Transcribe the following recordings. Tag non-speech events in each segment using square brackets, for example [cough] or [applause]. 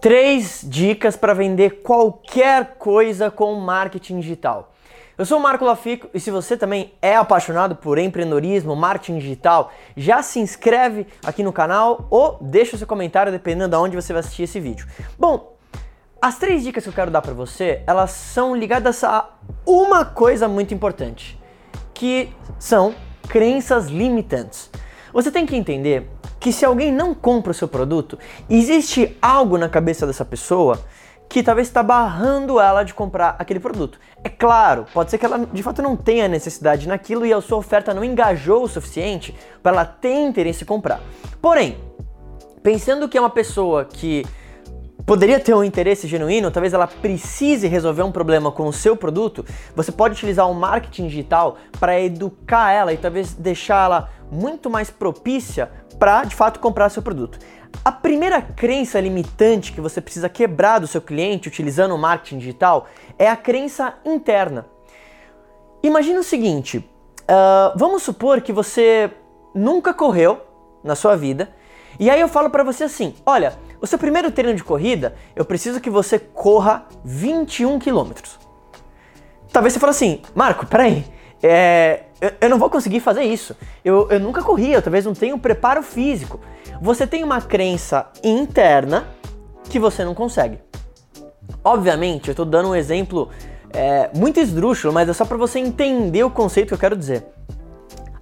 Três dicas para vender qualquer coisa com marketing digital. Eu sou o Marco Lafico e se você também é apaixonado por empreendedorismo, marketing digital, já se inscreve aqui no canal ou deixa o seu comentário dependendo de onde você vai assistir esse vídeo. Bom, as três dicas que eu quero dar para você, elas são ligadas a uma coisa muito importante, que são crenças limitantes. Você tem que entender que se alguém não compra o seu produto, existe algo na cabeça dessa pessoa que talvez está barrando ela de comprar aquele produto. É claro, pode ser que ela de fato não tenha necessidade naquilo e a sua oferta não engajou o suficiente para ela ter interesse em comprar. Porém, pensando que é uma pessoa que poderia ter um interesse genuíno, talvez ela precise resolver um problema com o seu produto, você pode utilizar o marketing digital para educar ela e talvez deixá-la muito mais propícia para de fato comprar seu produto. A primeira crença limitante que você precisa quebrar do seu cliente utilizando o marketing digital é a crença interna. Imagina o seguinte: uh, vamos supor que você nunca correu na sua vida, e aí eu falo para você assim: olha, o seu primeiro treino de corrida, eu preciso que você corra 21 quilômetros. Talvez você fale assim, Marco, peraí, é, eu, eu, não vou conseguir fazer isso. Eu, eu nunca corri, eu talvez não tenha um preparo físico. Você tem uma crença interna que você não consegue. Obviamente, eu estou dando um exemplo é, muito esdrúxulo, mas é só para você entender o conceito que eu quero dizer.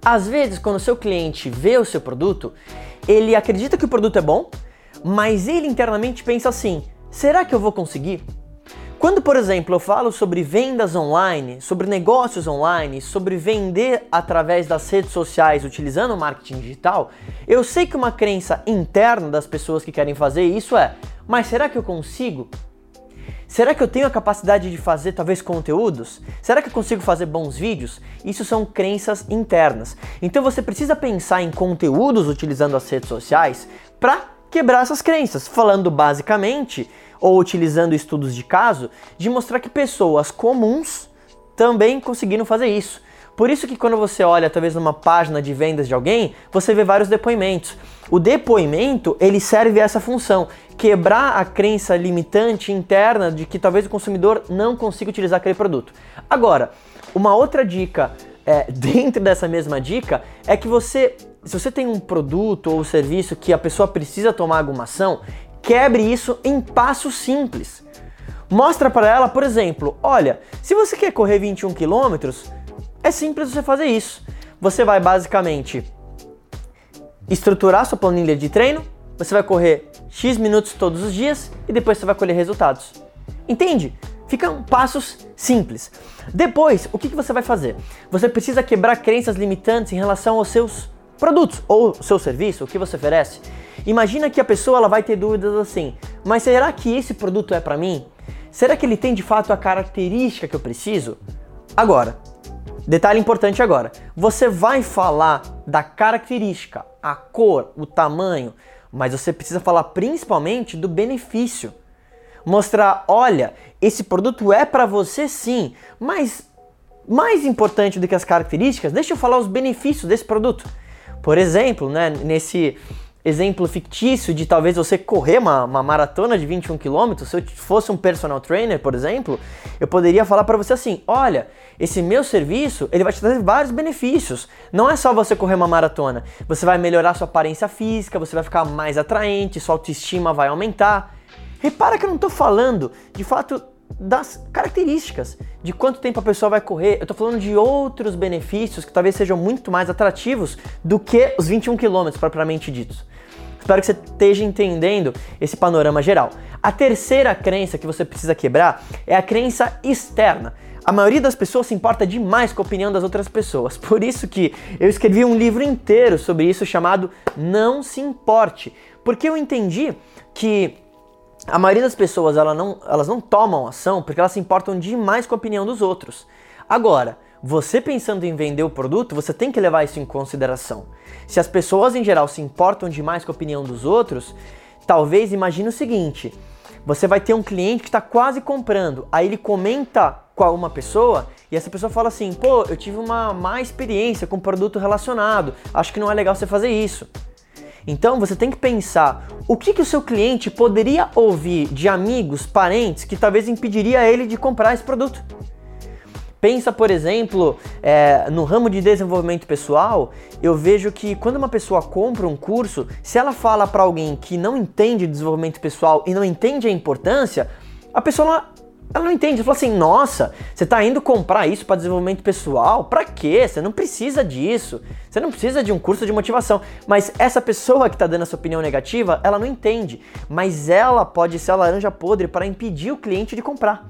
Às vezes, quando o seu cliente vê o seu produto, ele acredita que o produto é bom, mas ele internamente pensa assim: será que eu vou conseguir? Quando, por exemplo, eu falo sobre vendas online, sobre negócios online, sobre vender através das redes sociais utilizando o marketing digital, eu sei que uma crença interna das pessoas que querem fazer isso é: mas será que eu consigo? Será que eu tenho a capacidade de fazer talvez conteúdos? Será que eu consigo fazer bons vídeos? Isso são crenças internas. Então você precisa pensar em conteúdos utilizando as redes sociais para quebrar essas crenças, falando basicamente ou utilizando estudos de caso, de mostrar que pessoas comuns também conseguiram fazer isso. Por isso que quando você olha talvez numa página de vendas de alguém, você vê vários depoimentos. O depoimento, ele serve a essa função, quebrar a crença limitante interna de que talvez o consumidor não consiga utilizar aquele produto. Agora, uma outra dica é, [laughs] dentro dessa mesma dica é que você, se você tem um produto ou serviço que a pessoa precisa tomar alguma ação, Quebre isso em passos simples. Mostra para ela, por exemplo, olha, se você quer correr 21 quilômetros, é simples você fazer isso. Você vai basicamente estruturar sua planilha de treino, você vai correr X minutos todos os dias e depois você vai colher resultados. Entende? Ficam passos simples. Depois, o que, que você vai fazer? Você precisa quebrar crenças limitantes em relação aos seus produtos ou seu serviço, o que você oferece. Imagina que a pessoa ela vai ter dúvidas assim: mas será que esse produto é para mim? Será que ele tem de fato a característica que eu preciso? Agora, detalhe importante agora: você vai falar da característica, a cor, o tamanho, mas você precisa falar principalmente do benefício. Mostrar, olha, esse produto é para você sim, mas mais importante do que as características, deixa eu falar os benefícios desse produto. Por exemplo, né, nesse exemplo fictício de talvez você correr uma, uma maratona de 21 km, se eu fosse um personal trainer, por exemplo, eu poderia falar para você assim: olha, esse meu serviço ele vai te trazer vários benefícios. Não é só você correr uma maratona, você vai melhorar sua aparência física, você vai ficar mais atraente, sua autoestima vai aumentar. Repara que eu não estou falando de fato das características, de quanto tempo a pessoa vai correr. Eu estou falando de outros benefícios que talvez sejam muito mais atrativos do que os 21 quilômetros propriamente ditos. Espero que você esteja entendendo esse panorama geral. A terceira crença que você precisa quebrar é a crença externa. A maioria das pessoas se importa demais com a opinião das outras pessoas. [laughs] Por isso que eu escrevi um livro inteiro sobre isso chamado Não se importe, porque eu entendi que a maioria das pessoas ela não, elas não tomam ação porque elas se importam demais com a opinião dos outros. Agora, você pensando em vender o produto, você tem que levar isso em consideração. Se as pessoas em geral se importam demais com a opinião dos outros, talvez imagine o seguinte: você vai ter um cliente que está quase comprando, aí ele comenta com uma pessoa e essa pessoa fala assim: pô, eu tive uma má experiência com um produto relacionado, acho que não é legal você fazer isso. Então você tem que pensar o que, que o seu cliente poderia ouvir de amigos, parentes, que talvez impediria ele de comprar esse produto. Pensa, por exemplo, é, no ramo de desenvolvimento pessoal, eu vejo que quando uma pessoa compra um curso, se ela fala para alguém que não entende desenvolvimento pessoal e não entende a importância, a pessoa ela não entende, ela fala assim: "Nossa, você está indo comprar isso para desenvolvimento pessoal? Para quê? Você não precisa disso. Você não precisa de um curso de motivação". Mas essa pessoa que está dando essa opinião negativa, ela não entende, mas ela pode ser a laranja podre para impedir o cliente de comprar.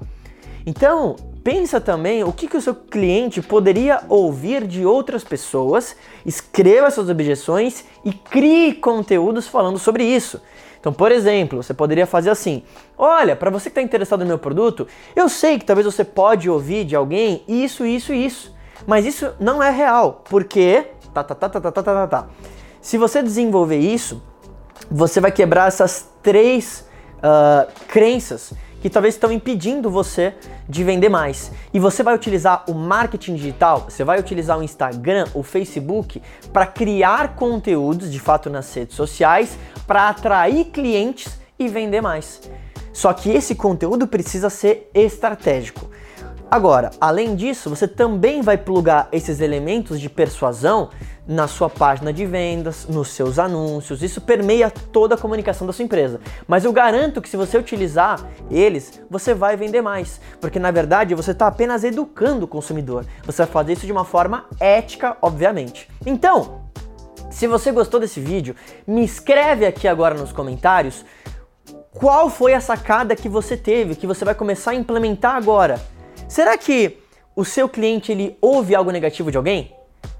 Então, pensa também o que, que o seu cliente poderia ouvir de outras pessoas, escreva suas objeções e crie conteúdos falando sobre isso. Então, por exemplo, você poderia fazer assim: olha, para você que está interessado no meu produto, eu sei que talvez você pode ouvir de alguém isso, isso isso, mas isso não é real, porque tá, tá, tá, tá, tá, tá, tá, tá. Se você desenvolver isso, você vai quebrar essas três uh, crenças que talvez estão impedindo você de vender mais. E você vai utilizar o marketing digital, você vai utilizar o Instagram, o Facebook para criar conteúdos de fato nas redes sociais para atrair clientes e vender mais. Só que esse conteúdo precisa ser estratégico. Agora, além disso, você também vai plugar esses elementos de persuasão na sua página de vendas, nos seus anúncios. Isso permeia toda a comunicação da sua empresa. Mas eu garanto que se você utilizar eles, você vai vender mais, porque na verdade você está apenas educando o consumidor. Você vai fazer isso de uma forma ética, obviamente. Então, se você gostou desse vídeo, me escreve aqui agora nos comentários qual foi a sacada que você teve, que você vai começar a implementar agora. Será que o seu cliente ele ouve algo negativo de alguém?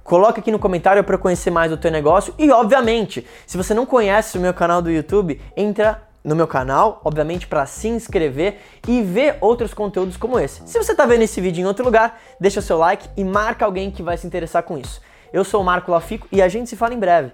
Coloca aqui no comentário para conhecer mais do teu negócio e obviamente, se você não conhece o meu canal do YouTube, entra no meu canal, obviamente para se inscrever e ver outros conteúdos como esse. Se você está vendo esse vídeo em outro lugar, deixa seu like e marca alguém que vai se interessar com isso. Eu sou o Marco Lafico e a gente se fala em breve.